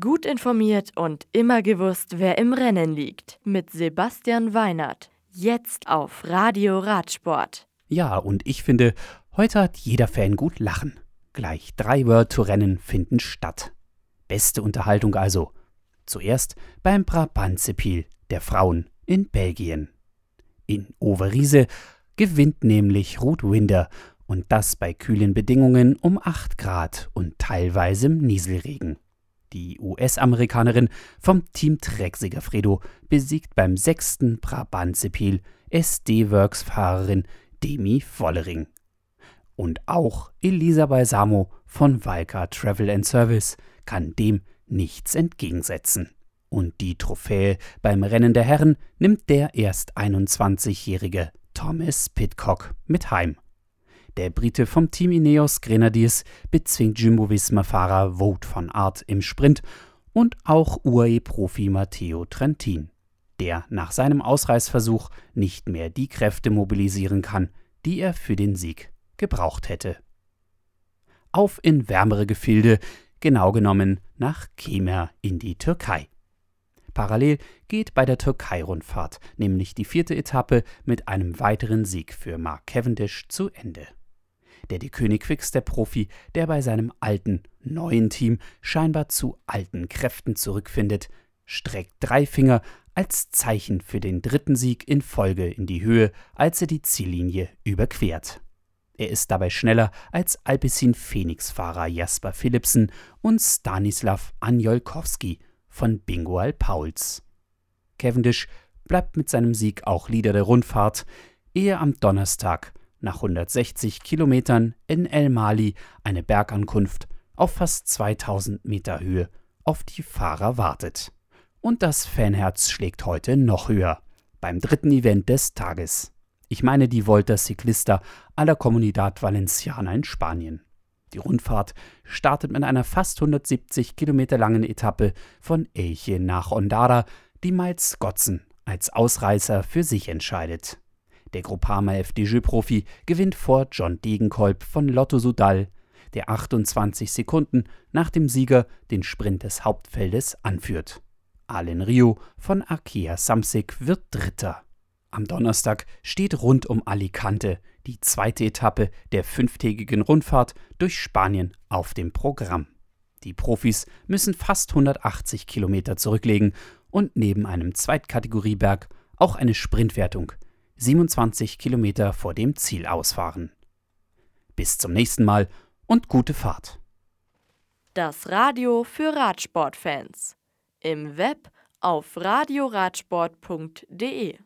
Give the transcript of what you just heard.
Gut informiert und immer gewusst, wer im Rennen liegt. Mit Sebastian Weinert. Jetzt auf Radio Radsport. Ja, und ich finde, heute hat jeder Fan gut lachen. Gleich drei World Tour Rennen finden statt. Beste Unterhaltung also. Zuerst beim Brabantse-Pil der Frauen in Belgien. In Overijse gewinnt nämlich Ruth Winder und das bei kühlen Bedingungen um 8 Grad und teilweise Nieselregen. Die US-Amerikanerin vom Team Trek Segafredo besiegt beim sechsten Brabant-Sepil SD-Works-Fahrerin Demi Vollering. Und auch Elisa Balsamo von Valka Travel and Service kann dem nichts entgegensetzen. Und die Trophäe beim Rennen der Herren nimmt der erst 21-jährige Thomas Pitcock mit heim. Der Brite vom Team Ineos Grenadiers bezwingt Jumbo-Visma-Fahrer Wout von Art im Sprint und auch UAE-Profi Matteo Trentin, der nach seinem Ausreißversuch nicht mehr die Kräfte mobilisieren kann, die er für den Sieg gebraucht hätte. Auf in wärmere Gefilde, genau genommen nach Kemer in die Türkei. Parallel geht bei der Türkei-Rundfahrt nämlich die vierte Etappe mit einem weiteren Sieg für Mark Cavendish zu Ende der die König Quickstep-Profi, der bei seinem alten, neuen Team scheinbar zu alten Kräften zurückfindet, streckt drei Finger als Zeichen für den dritten Sieg in Folge in die Höhe, als er die Ziellinie überquert. Er ist dabei schneller als Alpecin Phoenix-Fahrer Jasper Philipsen und Stanislav Anjolkowski von Bingoal Pauls. Cavendish bleibt mit seinem Sieg auch Leader der Rundfahrt, ehe am Donnerstag nach 160 Kilometern in El Mali eine Bergankunft auf fast 2000 Meter Höhe auf die Fahrer wartet. Und das Fanherz schlägt heute noch höher, beim dritten Event des Tages. Ich meine die Volta Ciclista a la Comunidad Valenciana in Spanien. Die Rundfahrt startet mit einer fast 170 Kilometer langen Etappe von Elche nach Ondara, die Miles Scotzen als Ausreißer für sich entscheidet. Der Groupama FDJ-Profi gewinnt vor John Degenkolb von Lotto Sudal, der 28 Sekunden nach dem Sieger den Sprint des Hauptfeldes anführt. Alen Rio von Arkea Samsic wird Dritter. Am Donnerstag steht rund um Alicante die zweite Etappe der fünftägigen Rundfahrt durch Spanien auf dem Programm. Die Profis müssen fast 180 Kilometer zurücklegen und neben einem Zweitkategorieberg auch eine Sprintwertung 27 Kilometer vor dem Ziel ausfahren. Bis zum nächsten Mal und gute Fahrt. Das Radio für Radsportfans. Im Web auf radioradsport.de